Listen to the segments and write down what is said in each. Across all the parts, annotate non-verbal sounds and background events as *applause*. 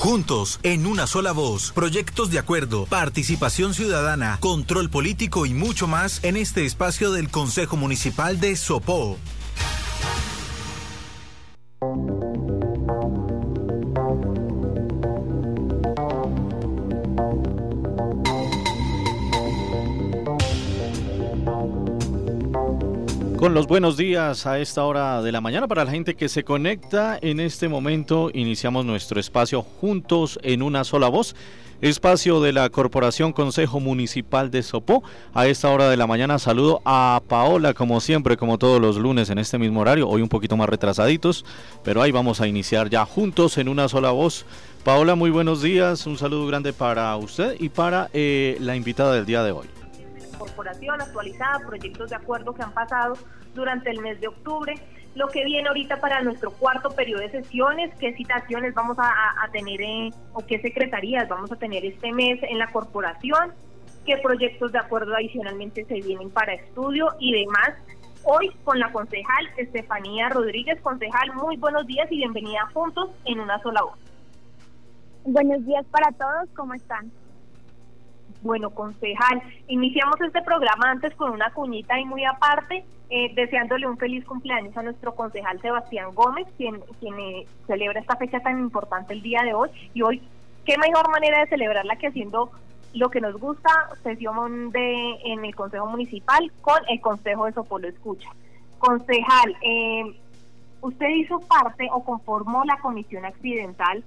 Juntos, en una sola voz, proyectos de acuerdo, participación ciudadana, control político y mucho más en este espacio del Consejo Municipal de Sopó. Con los buenos días a esta hora de la mañana para la gente que se conecta en este momento, iniciamos nuestro espacio juntos en una sola voz. Espacio de la Corporación Consejo Municipal de Sopó. A esta hora de la mañana saludo a Paola, como siempre, como todos los lunes en este mismo horario, hoy un poquito más retrasaditos, pero ahí vamos a iniciar ya juntos en una sola voz. Paola, muy buenos días, un saludo grande para usted y para eh, la invitada del día de hoy corporación actualizada, proyectos de acuerdo que han pasado durante el mes de octubre, lo que viene ahorita para nuestro cuarto periodo de sesiones, qué citaciones vamos a, tener o qué secretarías vamos a tener este mes en la corporación, qué proyectos de acuerdo adicionalmente se vienen para estudio y demás. Hoy con la concejal Estefanía Rodríguez, concejal, muy buenos días y bienvenida juntos en una sola voz. Buenos días para todos, ¿cómo están? Bueno, concejal, iniciamos este programa antes con una cuñita y muy aparte, eh, deseándole un feliz cumpleaños a nuestro concejal Sebastián Gómez, quien, quien eh, celebra esta fecha tan importante el día de hoy. Y hoy, qué mejor manera de celebrarla que haciendo lo que nos gusta, sesión de, en el Consejo Municipal con el Consejo de Sopolo Escucha. Concejal, eh, usted hizo parte o conformó la comisión accidental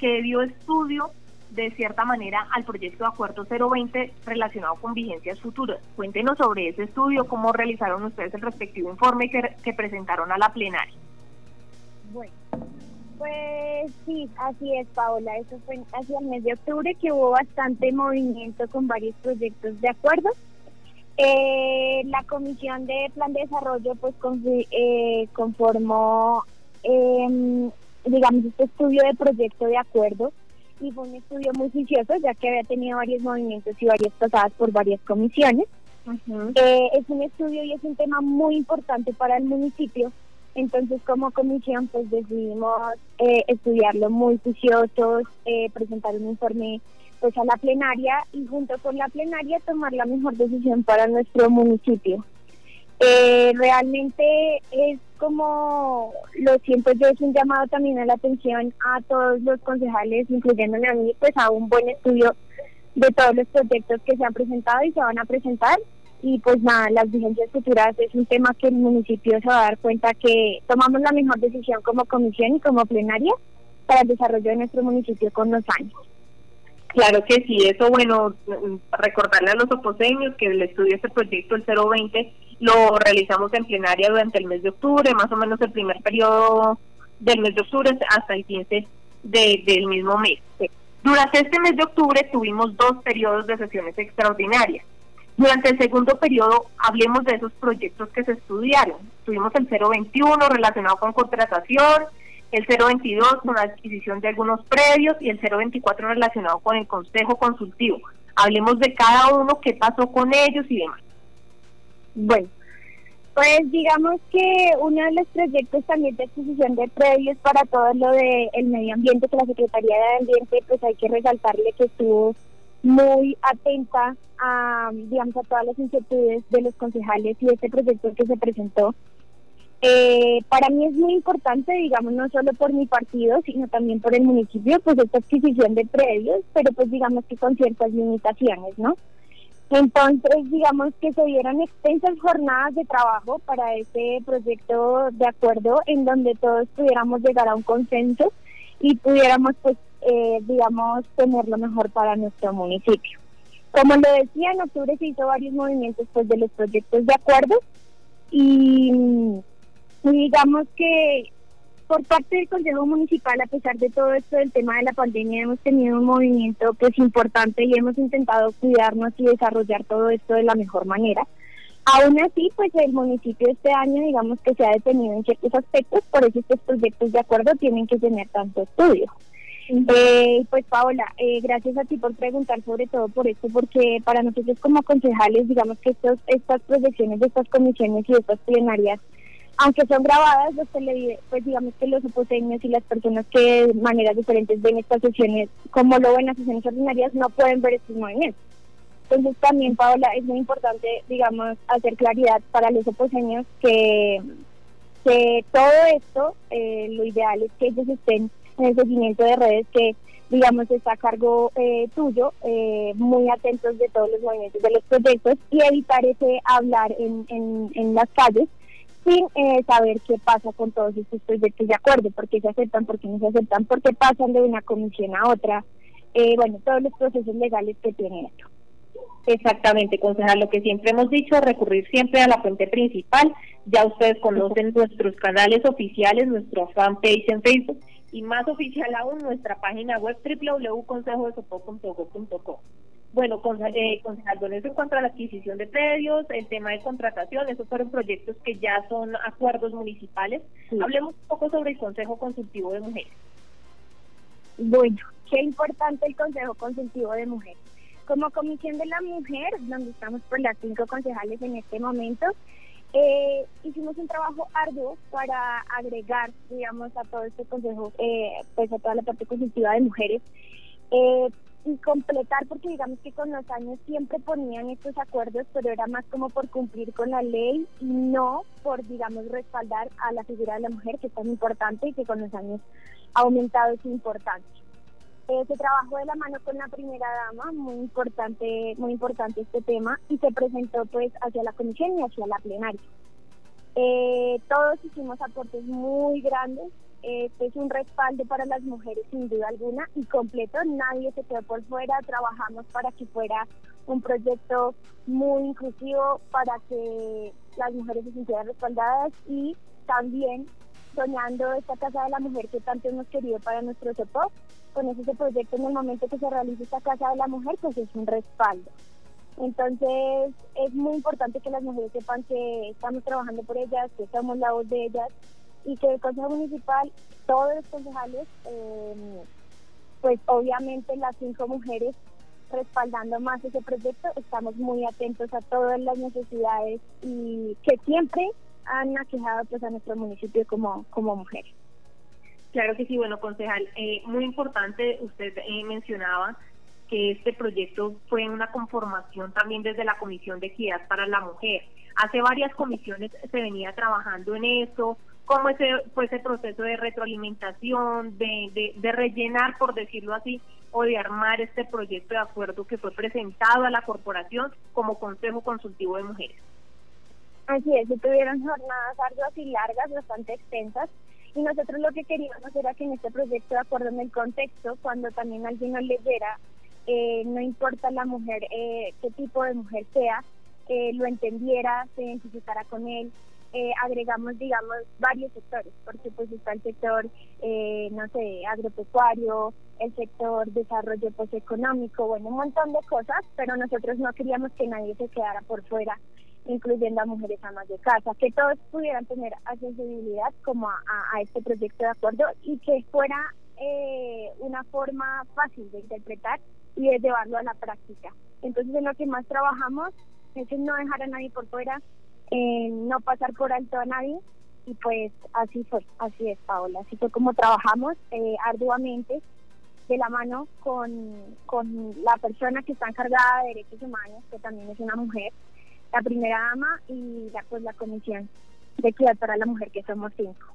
que dio estudio de cierta manera al proyecto de acuerdo 020 relacionado con vigencias futuras. Cuéntenos sobre ese estudio, cómo realizaron ustedes el respectivo informe que, presentaron a la plenaria. Bueno, pues sí, así es, Paola. Eso fue hacia el mes de octubre que hubo bastante movimiento con varios proyectos de acuerdo. Eh, la Comisión de Plan de Desarrollo pues eh, conformó, em, digamos, este estudio de proyecto de acuerdo y fue un estudio muy juicioso, ya que había tenido varios movimientos y varias pasadas por varias comisiones. Eh, es un estudio y es un tema muy importante para el municipio, entonces como comisión pues decidimos eh, estudiarlo muy juiciosos, eh, presentar un informe pues a la plenaria y junto con la plenaria tomar la mejor decisión para nuestro municipio. Eh, realmente es como lo siento yo, es un llamado también a la atención a todos los concejales, incluyéndome a mí, pues a un buen estudio de todos los proyectos que se han presentado y se van a presentar. Y pues nada, las vigencias futuras es un tema que el municipio se va a dar cuenta que tomamos la mejor decisión como comisión y como plenaria para el desarrollo de nuestro municipio con los años. Claro que sí, eso bueno, recordarle a los oposeños que el estudio de este proyecto, el 020, lo realizamos en plenaria durante el mes de octubre, más o menos el primer periodo del mes de octubre hasta el 15 de, del mismo mes. Durante este mes de octubre tuvimos dos periodos de sesiones extraordinarias. Durante el segundo periodo, hablemos de esos proyectos que se estudiaron. Tuvimos el 021 relacionado con contratación, el 022 con la adquisición de algunos predios y el 024 relacionado con el consejo consultivo. Hablemos de cada uno, qué pasó con ellos y demás. Bueno, pues digamos que uno de los proyectos también de adquisición de predios para todo lo del el medio ambiente, que la Secretaría de Ambiente, pues hay que resaltarle que estuvo muy atenta a, digamos, a todas las inquietudes de los concejales y este proyecto que se presentó eh, para mí es muy importante, digamos, no solo por mi partido, sino también por el municipio, pues esta adquisición de predios, pero pues digamos que con ciertas limitaciones, ¿no? Entonces, digamos que se dieron extensas jornadas de trabajo para este proyecto de acuerdo en donde todos pudiéramos llegar a un consenso y pudiéramos, pues, eh, digamos, tener lo mejor para nuestro municipio. Como lo decía, en octubre se hizo varios movimientos pues, de los proyectos de acuerdo y y digamos que por parte del Consejo Municipal, a pesar de todo esto del tema de la pandemia, hemos tenido un movimiento pues importante y hemos intentado cuidarnos y desarrollar todo esto de la mejor manera. Aún así, pues el municipio este año, digamos que se ha detenido en ciertos aspectos, por eso estos proyectos de acuerdo tienen que tener tanto estudio. Eh, pues Paola, eh, gracias a ti por preguntar sobre todo por esto, porque para nosotros como concejales, digamos que estos, estas proyecciones de estas comisiones y estas plenarias aunque son grabadas, los pues digamos que los oposeños y las personas que de maneras diferentes ven estas sesiones, como lo ven las sesiones ordinarias, no pueden ver estos movimientos. Entonces también, Paola, es muy importante, digamos, hacer claridad para los oposeños que, que todo esto, eh, lo ideal es que ellos estén en el seguimiento de redes que digamos, está a cargo eh, tuyo, eh, muy atentos de todos los movimientos de los proyectos y evitar ese hablar en, en, en las calles sin eh, saber qué pasa con todos estos proyectos de acuerdo, por qué se aceptan, por qué no se aceptan, por qué pasan de una comisión a otra, bueno, todos los procesos legales que tiene esto. Exactamente, concejal, lo que siempre hemos dicho, recurrir siempre a la fuente principal. Ya ustedes conocen nuestros canales oficiales, nuestra fanpage en Facebook y más oficial aún nuestra página web www.consejodesopo.gov.co. Bueno, con, eh, concejal, eso en cuanto a la adquisición de predios, el tema de contratación, esos fueron proyectos que ya son acuerdos municipales. Hablemos un poco sobre el Consejo Consultivo de Mujeres. Bueno, qué importante el Consejo Consultivo de Mujeres. Como Comisión de la Mujer, donde estamos por las cinco concejales en este momento, eh, hicimos un trabajo arduo para agregar, digamos, a todo este consejo, eh, pues a toda la parte consultiva de mujeres, eh, y completar, porque digamos que con los años siempre ponían estos acuerdos, pero era más como por cumplir con la ley y no por, digamos, respaldar a la figura de la mujer, que es tan importante y que con los años ha aumentado su importancia se trabajó de la mano con la primera dama, muy importante, muy importante este tema, y se presentó pues hacia la comisión y hacia la plenaria. Eh, todos hicimos aportes muy grandes, este es un respaldo para las mujeres sin duda alguna y completo, nadie se quedó por fuera, trabajamos para que fuera un proyecto muy inclusivo para que las mujeres se sintieran respaldadas y también soñando esta Casa de la Mujer que tanto hemos querido para nuestro SEPOP. Con ese proyecto, en el momento que se realice esta Casa de la Mujer, pues es un respaldo. Entonces, es muy importante que las mujeres sepan que estamos trabajando por ellas, que somos la voz de ellas y que el Consejo Municipal, todos los concejales, eh, pues obviamente las cinco mujeres respaldando más ese proyecto, estamos muy atentos a todas las necesidades y que siempre han aquejado pues a nuestro municipio como, como mujeres. Claro que sí, bueno, concejal, eh, muy importante, usted eh, mencionaba que este proyecto fue una conformación también desde la Comisión de Equidad para la Mujer. Hace varias comisiones se venía trabajando en eso, cómo ese, fue ese proceso de retroalimentación, de, de, de rellenar, por decirlo así, o de armar este proyecto de acuerdo que fue presentado a la corporación como Consejo Consultivo de Mujeres. Así es, se tuvieron jornadas arduas y largas, bastante extensas, y nosotros lo que queríamos era que en este proyecto, de acuerdo en el contexto, cuando también alguien nos leyera, eh, no importa la mujer, eh, qué tipo de mujer sea, lo entendiera, se identificara con él. Eh, agregamos, digamos, varios sectores, porque pues está el sector, no sé, agropecuario, el sector desarrollo posteconómico, bueno, un montón de cosas, pero nosotros no queríamos que nadie se quedara por fuera incluyendo a mujeres amas de casa, que todos pudieran tener accesibilidad como a, este proyecto de acuerdo y que fuera eh, una forma fácil de interpretar y de llevarlo a la práctica. Entonces en lo que más trabajamos es en no dejar a nadie por fuera, en no pasar por alto a nadie y pues así fue, así es Paola, así fue como trabajamos eh, arduamente de la mano con, con la persona que está encargada de derechos humanos, que también es una mujer, la primera dama y la, pues, la comisión de equidad para la mujer, que somos cinco.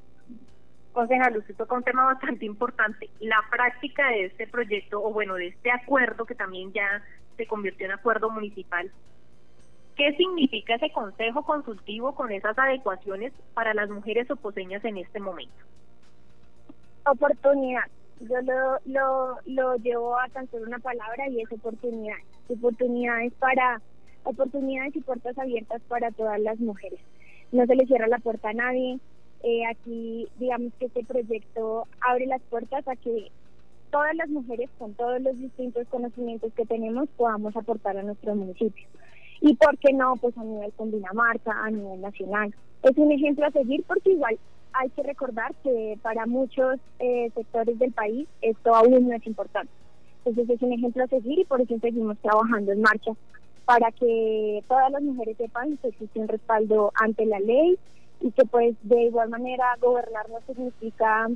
Concejal, usted toca un tema bastante importante, la práctica de este proyecto, o bueno, de este acuerdo, que también ya se convirtió en acuerdo municipal. ¿Qué significa ese consejo consultivo con esas adecuaciones para las mujeres oposeñas en este momento? Oportunidad. Yo lo, lo, lo llevo a tan solo una palabra y es oportunidad. Oportunidades para oportunidades y puertas abiertas para todas las mujeres. No se le cierra la puerta a nadie. Eh, aquí, digamos que este proyecto abre las puertas a que todas las mujeres, con todos los distintos conocimientos que tenemos, podamos aportar a nuestro municipio. Y por qué no, pues a nivel con Dinamarca, a nivel nacional. Es un ejemplo a seguir porque igual hay que recordar que para muchos eh, sectores del país esto aún no es importante. Entonces es un ejemplo a seguir y por eso seguimos trabajando en marcha para que todas las mujeres sepan que existe un respaldo ante la ley y que pues de igual manera gobernar no significa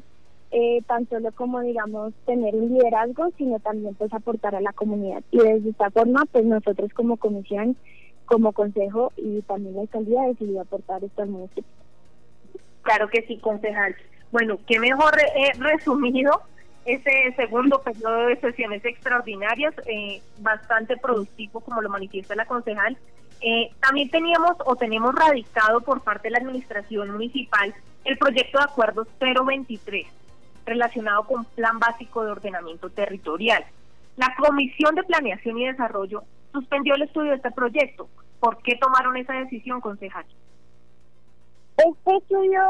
eh, tan solo como digamos tener un liderazgo, sino también pues aportar a la comunidad. Y desde esta forma pues nosotros como comisión, como consejo y también la alcaldía decidió aportar esto al municipio. Claro que sí, concejal. Bueno, qué mejor eh, resumido ese segundo periodo de sesiones extraordinarias, eh, bastante productivo, como lo manifiesta la concejal. Eh, también teníamos o tenemos radicado por parte de la Administración Municipal el proyecto de acuerdo 023, relacionado con Plan Básico de Ordenamiento Territorial. La Comisión de Planeación y Desarrollo suspendió el estudio de este proyecto. ¿Por qué tomaron esa decisión, concejal? Este estudio,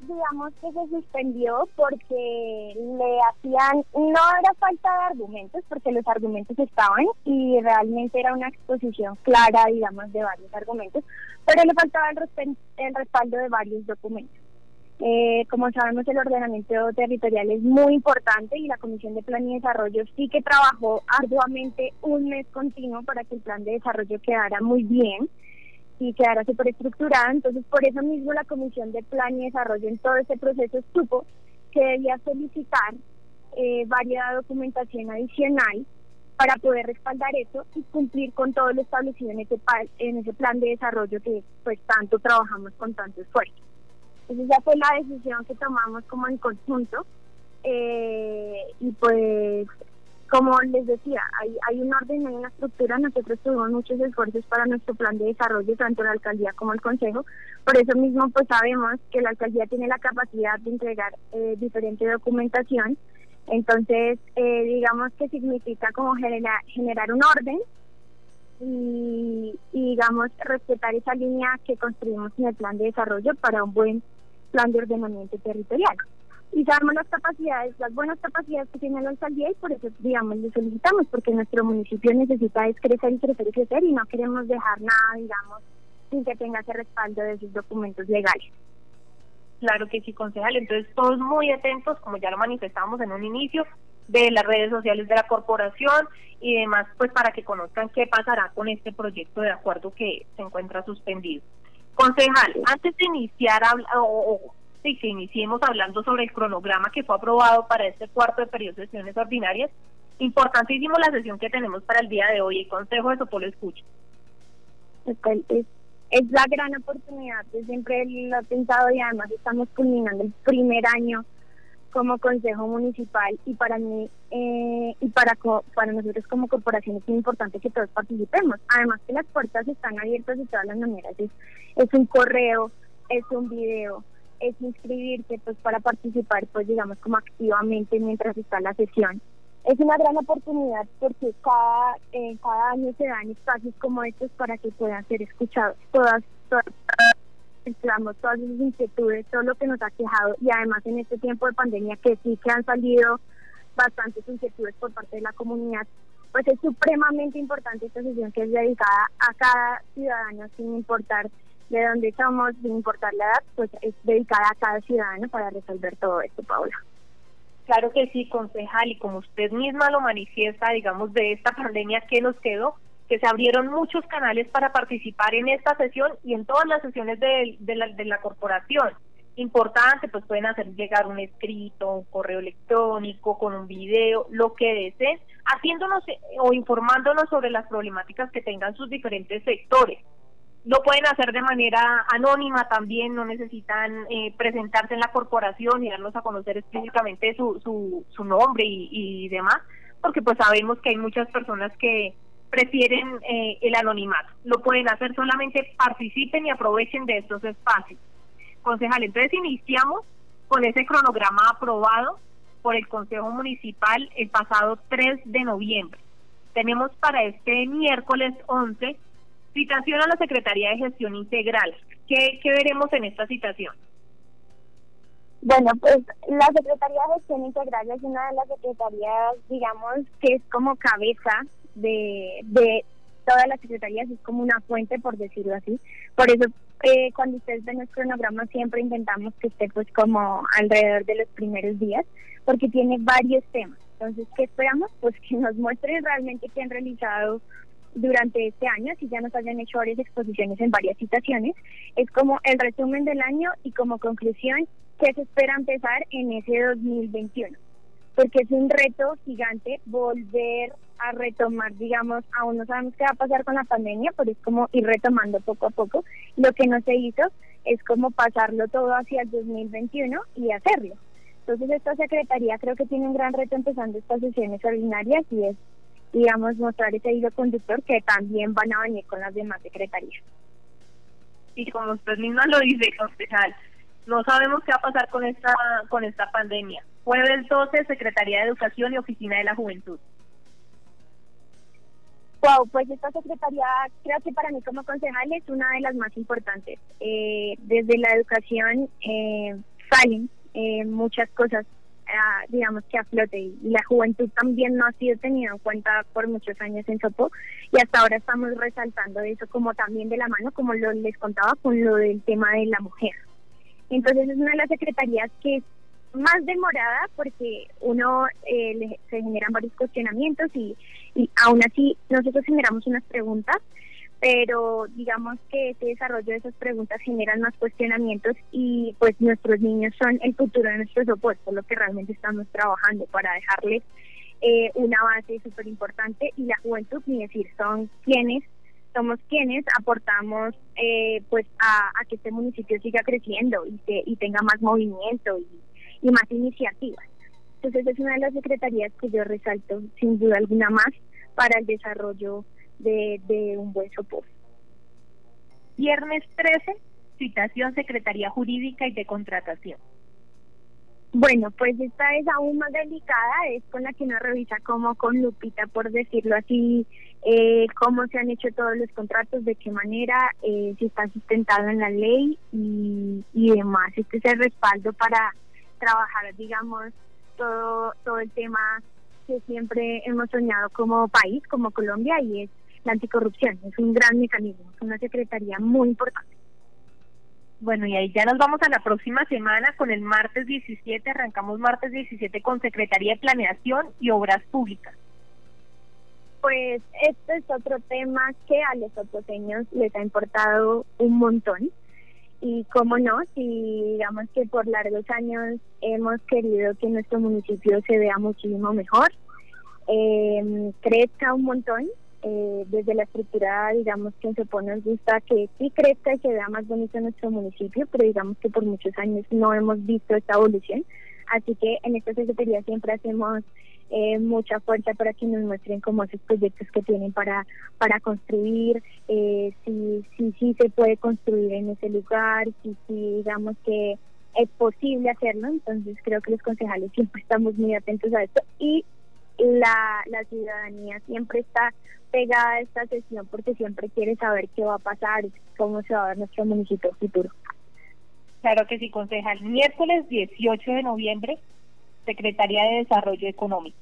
digamos que se suspendió porque le hacían, no era falta de argumentos, porque los argumentos estaban y realmente era una exposición clara, digamos, de varios argumentos, pero le faltaba el, el respaldo de varios documentos. Eh, como sabemos, el ordenamiento territorial es muy importante y la Comisión de Plan y Desarrollo sí que trabajó arduamente un mes continuo para que el plan de desarrollo quedara muy bien y quedara súper estructurada. Entonces, por eso mismo la Comisión de Plan y Desarrollo en todo este proceso supo que debía solicitar eh, varias documentación adicional para poder respaldar eso y cumplir con todo lo establecido en ese, en ese plan de desarrollo que pues tanto trabajamos con tanto esfuerzo. Entonces esa fue la decisión que tomamos como en conjunto. Eh, y pues como les decía, hay, hay un orden, hay una estructura, nosotros tuvimos muchos esfuerzos para nuestro plan de desarrollo, tanto la alcaldía como el consejo, por eso mismo pues sabemos que la alcaldía tiene la capacidad de entregar eh, diferente documentación, entonces eh, digamos que significa como generar, generar un orden y, y digamos respetar esa línea que construimos en el plan de desarrollo para un buen plan de ordenamiento territorial y sabemos las capacidades, las buenas capacidades que tiene la alcaldía y por eso, digamos, le solicitamos, porque nuestro municipio necesita es crecer y crecer y crecer y no queremos dejar nada, digamos, sin que tenga ese respaldo de sus documentos legales. Claro que sí, concejal. Entonces, todos muy atentos, como ya lo manifestamos en un inicio, de las redes sociales de la corporación y demás, pues para que conozcan qué pasará con este proyecto de acuerdo que se encuentra suspendido. Concejal, antes de iniciar o, y que iniciemos hablando sobre el cronograma que fue aprobado para este cuarto de periodo de sesiones ordinarias. Importantísimo la sesión que tenemos para el día de hoy. El Consejo de Sopolo escucha. Es, es la gran oportunidad. Yo siempre lo he pensado y además estamos culminando el primer año como consejo municipal y para mí eh, y para para nosotros como corporación es muy importante que todos participemos. Además que las puertas están abiertas de todas las maneras. Es, es un correo, es un video, es inscribirse pues para participar pues digamos como activamente mientras está la sesión. Es una gran oportunidad porque cada, eh, cada año se dan espacios como estos para que puedan ser escuchados todas, todas, todas, esas inquietudes, todo lo que nos ha quejado y además en este tiempo de pandemia que sí que han salido bastantes inquietudes por parte de la comunidad, pues es supremamente importante esta sesión que es dedicada a cada ciudadano sin importar de donde somos, sin importar la edad, pues es dedicada a cada ciudadano para resolver todo esto, Paula. Claro que sí, concejal, y como usted misma lo manifiesta, digamos, de esta pandemia que nos quedó, que se abrieron muchos canales para participar en esta sesión y en todas las sesiones de, la, de la corporación. Importante, pues pueden hacer llegar un escrito, un correo electrónico, con un video, lo que deseen, haciéndonos eh, o informándonos sobre las problemáticas que tengan sus diferentes sectores lo pueden hacer de manera anónima también, no necesitan eh, presentarse en la corporación y darnos a conocer específicamente su, su, su nombre y, demás, porque pues sabemos que hay muchas personas que prefieren eh, el anonimato. Lo pueden hacer solamente, participen y aprovechen de estos espacios. Concejal, entonces iniciamos con ese cronograma aprobado por el Consejo Municipal el pasado 3 de noviembre. Tenemos para este miércoles 11 Citación a la Secretaría de Gestión Integral. ¿Qué, veremos en esta citación? Bueno, pues la Secretaría de Gestión Integral es una de las secretarías, digamos, que es como cabeza de, de todas las secretarías, es como una fuente, por decirlo así. Por eso, eh, cuando ustedes ven el cronograma, siempre intentamos que esté pues como alrededor de los primeros días, porque tiene varios temas. Entonces, ¿qué esperamos? Pues que nos muestren realmente que han realizado durante este año, si ya nos hayan hecho varias exposiciones en varias situaciones, es como el resumen del año y como conclusión que se espera empezar en ese 2021 porque es un reto gigante volver a retomar, digamos, aún no sabemos qué va a pasar con la pandemia, pero es como ir retomando poco a poco. Lo que no se hizo es como pasarlo todo hacia el 2021 y hacerlo. Entonces esta secretaría creo que tiene un gran reto empezando estas sesiones ordinarias y es, digamos, mostrar ese hilo conductor que también van a venir con las demás secretarías. Y como usted misma lo dice, concejal, no sabemos qué va a pasar con esta, con esta pandemia. Jueves 12, Secretaría de Educación y Oficina de la Juventud. Wow, pues esta secretaría creo que para mí como concejal es una de las más importantes. Eh, desde la educación eh, salen eh, muchas cosas, ah, digamos que a flote y la juventud también no ha sido tenida en cuenta por muchos años en Sopo y hasta ahora estamos resaltando eso como también de la mano, como lo les contaba con lo del tema de la mujer. Entonces es una de las secretarías que más demorada porque uno eh, se generan varios cuestionamientos y, y aún así nosotros generamos unas preguntas, pero digamos que ese desarrollo de esas preguntas generan más cuestionamientos y pues nuestros niños son el futuro de nuestro soporte, lo que realmente estamos trabajando para dejarles eh, una base súper importante y la juventud, ni decir, son quienes somos quienes aportamos eh, pues a, que este municipio siga creciendo y, y tenga más movimiento y, más iniciativas. Entonces es una de las secretarías que yo resalto sin duda alguna más para el desarrollo de, de un buen soporte. Viernes 13, citación Secretaría Jurídica y de Contratación. Bueno, pues esta es aún más delicada, es con la que uno revisa como con lupita, por decirlo así, eh, cómo se han hecho todos los contratos, de qué manera, eh, si está sustentado en la ley y, y demás. Este es el respaldo para trabajar, digamos, todo, todo el tema que siempre hemos soñado como país, como Colombia, y es la anticorrupción. Es un gran mecanismo, es una secretaría muy importante. Bueno, y ahí ya nos vamos a la próxima semana con el martes 17, arrancamos martes 17 con Secretaría de Planeación y Obras Públicas. Pues este es otro tema que a los oposeños les ha importado un montón. Y cómo no, si digamos que por largos años hemos querido que nuestro municipio se vea muchísimo mejor, eh, crezca un montón, eh, desde la estructura, digamos que en Sopo nos gusta que sí crezca y que vea más bonito nuestro municipio, pero digamos que por muchos años no hemos visto esta evolución. Así que en esta secretaría siempre hacemos eh, mucha fuerza para que nos muestren como esos proyectos que tienen para para construir, eh, si, si, si se puede construir en ese lugar, si, si digamos que es posible hacerlo. Entonces creo que los concejales siempre estamos muy atentos a esto y la, la ciudadanía siempre está pegada a esta sesión porque siempre quiere saber qué va a pasar, cómo se va a ver nuestro municipio futuro. Claro que sí, concejal. Miércoles 18 de noviembre, Secretaría de Desarrollo Económico.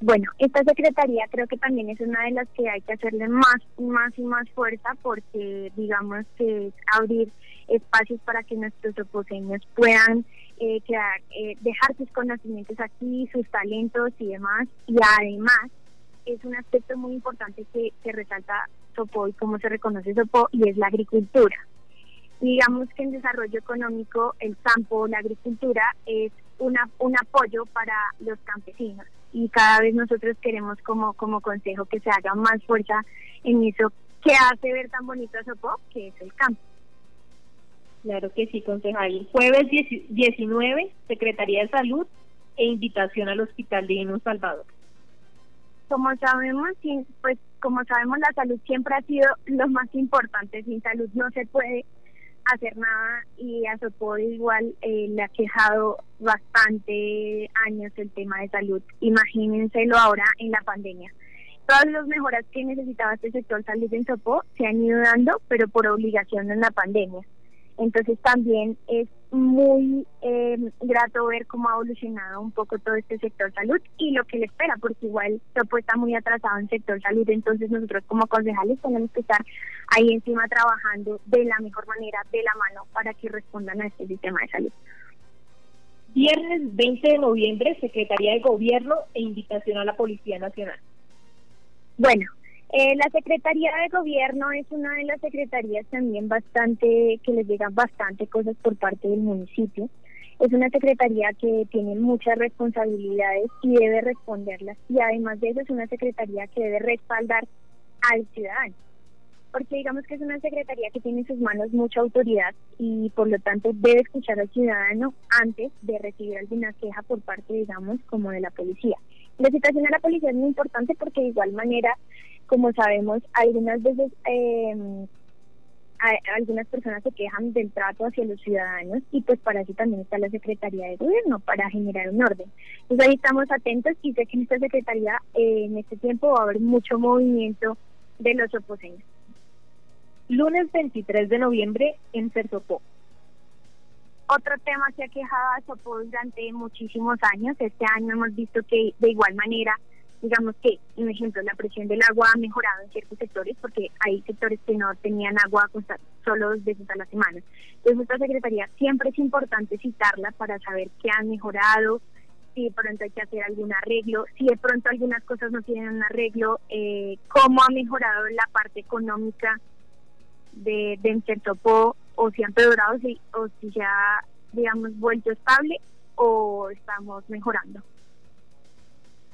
Bueno, esta secretaría creo que también es una de las que hay que hacerle más, más y más fuerza porque digamos que es abrir espacios para que nuestros oposeños puedan eh, eh, dejar sus conocimientos aquí, sus talentos y demás. Y además es un aspecto muy importante que, que resalta Sopo y cómo se reconoce Sopo y es la agricultura. Digamos que en desarrollo económico el campo, la agricultura es una, un apoyo para los campesinos y cada vez nosotros queremos como, como consejo que se haga más fuerza en eso que hace ver tan bonito a Sopo, que es el campo. Claro que sí, concejal. Jueves 19, Secretaría de Salud e invitación al Hospital de Salvador. Como sabemos, pues como sabemos, la salud siempre ha sido lo más importante. Sin salud no se puede hacer nada y a Sopo igual eh, le ha quejado bastante años el tema de salud. Imagínenselo ahora en la pandemia. Todas las mejoras que necesitaba este sector salud en Sopo se han ido dando, pero por obligación en la pandemia. Entonces también es muy eh, grato ver cómo ha evolucionado un poco todo este sector salud y lo que le espera, porque igual Sopo está muy atrasado en sector salud, entonces nosotros como concejales tenemos que estar ahí encima trabajando de la mejor manera, de la mano, para que respondan a este sistema de salud. Viernes 20 de noviembre, Secretaría de Gobierno e invitación a la Policía Nacional. Bueno, Eh, la Secretaría de Gobierno es una de las secretarías también bastante, que les llegan bastante cosas por parte del municipio. Es una secretaría que tiene muchas responsabilidades y debe responderlas. Y además de eso es una secretaría que debe respaldar al ciudadano. Porque digamos que es una secretaría que tiene en sus manos mucha autoridad y por lo tanto debe escuchar al ciudadano antes de recibir alguna queja por parte, digamos, como de la policía. La situación de la policía es muy importante porque de igual manera, como sabemos, algunas veces eh, algunas personas se quejan del trato hacia los ciudadanos y pues para eso también está la Secretaría de Gobierno, para generar un orden. Entonces ahí estamos atentos y sé que en esta Secretaría eh, en este tiempo va a haber mucho movimiento de los oposeños. Lunes 23 de noviembre en Cersopó. Otro tema que ha quejado a Sopó durante muchísimos años, este año hemos visto que de igual manera digamos que, un ejemplo, la presión del agua ha mejorado en ciertos sectores porque hay sectores que no tenían agua solo dos veces a la semana. Entonces, esta secretaría siempre es importante citarla para saber qué han mejorado, si de pronto hay que hacer algún arreglo, si de pronto algunas cosas no tienen un arreglo, eh, cómo ha mejorado la parte económica de, de o si han empeorado o si ya, digamos, vuelto estable o estamos mejorando.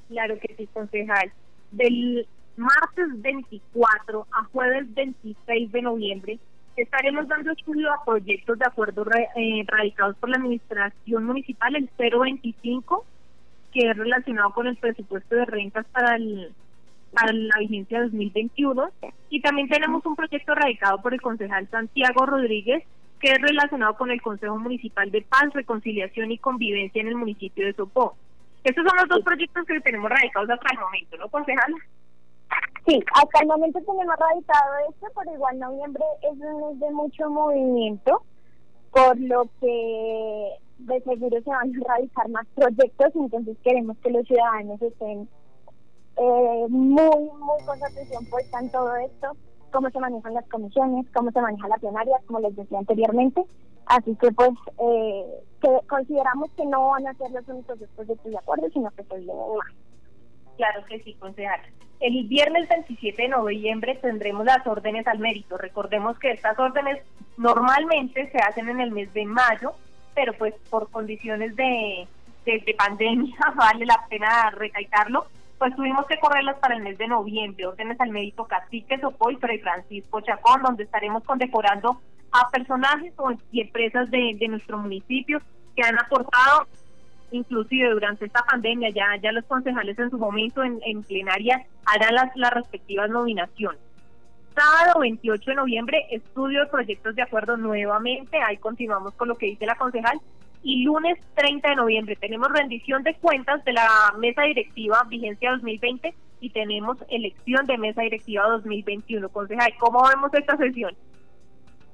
Claro que sí, concejal. Del martes 24 a jueves 26 de noviembre estaremos dando estudio a proyectos de acuerdo eh, radicados por la Administración Municipal, el 025, que es relacionado con el presupuesto de rentas para, el, para la vigencia 2021. Y también tenemos un proyecto radicado por el concejal Santiago Rodríguez, que es relacionado con el Consejo Municipal de Paz, Reconciliación y Convivencia en el municipio de Sopó. Estos son los dos proyectos que tenemos radicados hasta el momento, ¿no, concejal? Sí, hasta el momento tenemos radicado esto, pero igual noviembre es un mes de mucho movimiento, por lo que de seguro se van a radicar más proyectos, entonces queremos que los ciudadanos estén eh, muy, muy con atención puesta en todo esto, cómo se manejan las comisiones, cómo se maneja la plenaria, como les decía anteriormente, Así que pues eh, consideramos que no van a ser los únicos proyectos de acuerdo, sino que se vienen más. Claro que sí, concejal. El viernes 27 de noviembre tendremos las órdenes al mérito. Recordemos que estas órdenes normalmente se hacen en el mes de mayo, pero pues por condiciones de, de, pandemia, *laughs* vale la pena recalcarlo, pues tuvimos que correrlas para el mes de noviembre. Órdenes al mérito Cacique Sopoy, Fray Francisco Chacón, donde estaremos condecorando a personajes y empresas de, nuestro municipio que han aportado inclusive durante esta pandemia, ya, ya los concejales en su momento en, en plenaria harán las, las respectivas nominaciones. Sábado 28 de noviembre, estudio de proyectos de acuerdo nuevamente, ahí continuamos con lo que dice la concejal, y lunes 30 de noviembre tenemos rendición de cuentas de la mesa directiva vigencia 2020 y tenemos elección de mesa directiva 2021. Concejal, ¿cómo vemos esta sesión?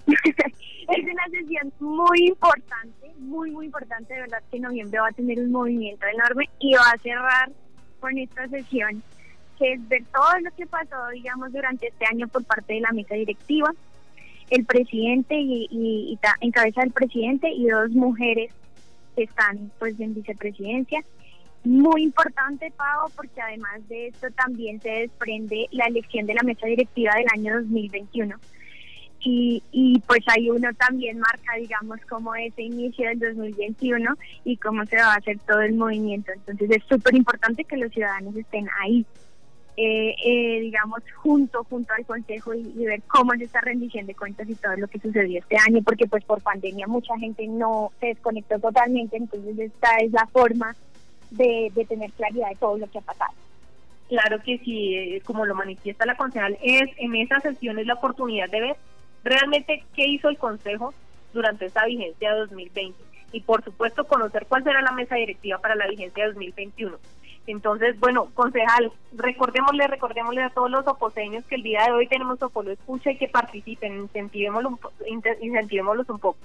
Es una sesión muy importante, muy, muy importante. De verdad que noviembre va a tener un movimiento enorme y va a cerrar con esta sesión, que es ver todo lo que pasó, digamos, durante este año por parte de la mesa directiva, el presidente y, y, en cabeza del presidente y dos mujeres que están pues en vicepresidencia. Muy importante, Pau, porque además de esto también se desprende la elección de la mesa directiva del año 2021 y, y pues ahí uno también marca, digamos, como ese inicio del 2021 y cómo se va a hacer todo el movimiento. Entonces es súper importante que los ciudadanos estén ahí, eh, eh, digamos, junto, junto al Consejo y, ver cómo es esta rendición de cuentas y todo lo que sucedió este año, porque pues por pandemia mucha gente no se desconectó totalmente, entonces esta es la forma de, tener claridad de todo lo que ha pasado. Claro que sí, eh, como lo manifiesta la concejal, es en esas sesiones la oportunidad de ver realmente qué hizo el Consejo durante esta vigencia de 2020 y por supuesto conocer cuál será la mesa directiva para la vigencia de 2021. Entonces, bueno, concejal, recordémosle, recordémosle a todos los oposeños que el día de hoy tenemos Opolo Escucha y que participen, incentivémoslos, incentivémoslos un poco.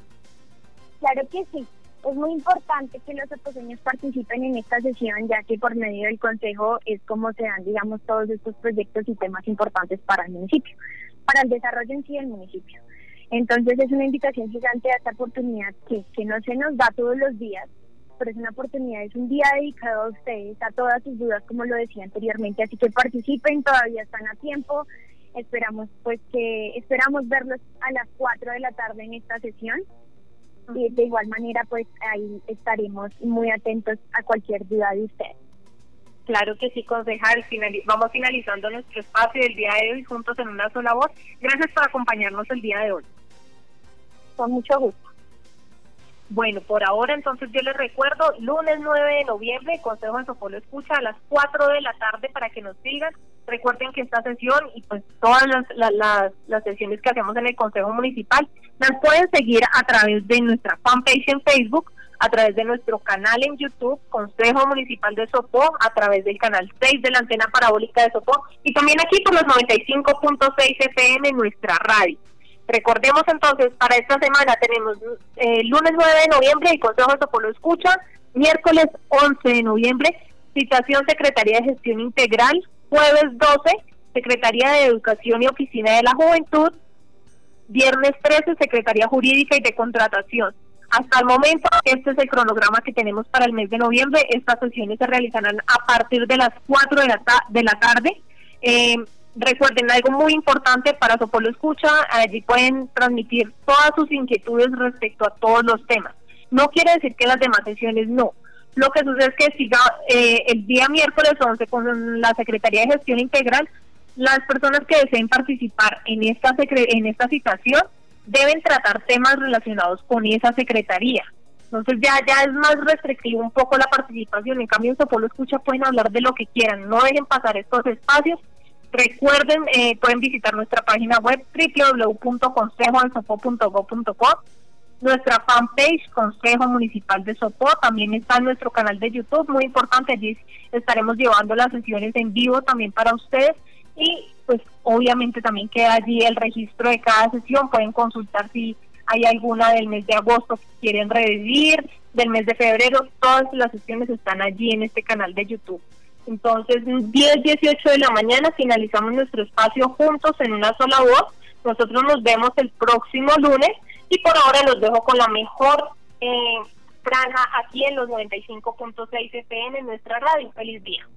Claro que sí, es muy importante que los oposeños participen en esta sesión, ya que por medio del Consejo es como se dan, digamos, todos estos proyectos y temas importantes para el municipio para el desarrollo en sí del municipio. Entonces es una invitación gigante a esta oportunidad que, que no se nos da todos los días pero es una oportunidad, es un día dedicado a ustedes, a todas sus dudas, como lo decía anteriormente, así que participen, todavía están a tiempo, esperamos pues que, esperamos verlos a las 4 de la tarde en esta sesión, y de igual manera pues ahí estaremos muy atentos a cualquier duda de ustedes. Claro que sí, concejal. vamos finalizando nuestro espacio del día de hoy juntos en una sola voz. Gracias por acompañarnos el día de hoy. Con mucho gusto. Bueno, por ahora entonces yo les recuerdo, lunes 9 de noviembre, Consejo de Sopolo Escucha a las 4 de la tarde para que nos sigan. Recuerden que esta sesión y pues todas las, las, las, sesiones que hacemos en el Consejo Municipal las pueden seguir a través de nuestra fanpage en Facebook, a través de nuestro canal en YouTube, Consejo Municipal de Sopó, a través del canal 6 de la antena parabólica de Sopó y también aquí por los 95.6 FM en nuestra radio. Recordemos entonces, para esta semana tenemos eh, lunes 9 de noviembre el Consejo de Sopolo Escucha, miércoles 11 de noviembre, citación Secretaría de Gestión Integral, jueves 12, Secretaría de Educación y Oficina de la Juventud, viernes 13, Secretaría Jurídica y de Contratación. Hasta el momento, este es el cronograma que tenemos para el mes de noviembre. Estas sesiones se realizarán a partir de las 4 de la, de la tarde. Eh, Recuerden algo muy importante para Sopolo Escucha, allí pueden transmitir todas sus inquietudes respecto a todos los temas. No quiere decir que las demás sesiones no. Lo que sucede es que siga eh, el día miércoles 11 con la Secretaría de Gestión Integral, las personas que deseen participar en esta en esta situación deben tratar temas relacionados con esa secretaría. Entonces ya ya es más restrictivo un poco la participación. En cambio, en Sopolo Escucha pueden hablar de lo que quieran. No dejen pasar estos espacios Recuerden, eh, pueden visitar nuestra página web www.consejoalsopó.gov.co, nuestra fanpage Consejo Municipal de Sopó, también está nuestro canal de YouTube, muy importante, allí estaremos llevando las sesiones en vivo también para ustedes y pues obviamente también queda allí el registro de cada sesión, pueden consultar si hay alguna del mes de agosto que quieren revivir, del mes de febrero, todas las sesiones están allí en este canal de YouTube. Entonces, 10, 18 de la mañana finalizamos nuestro espacio juntos en una sola voz. Nosotros nos vemos el próximo lunes y por ahora los dejo con la mejor eh, franja aquí en los 95.6 FM en nuestra radio. Feliz día.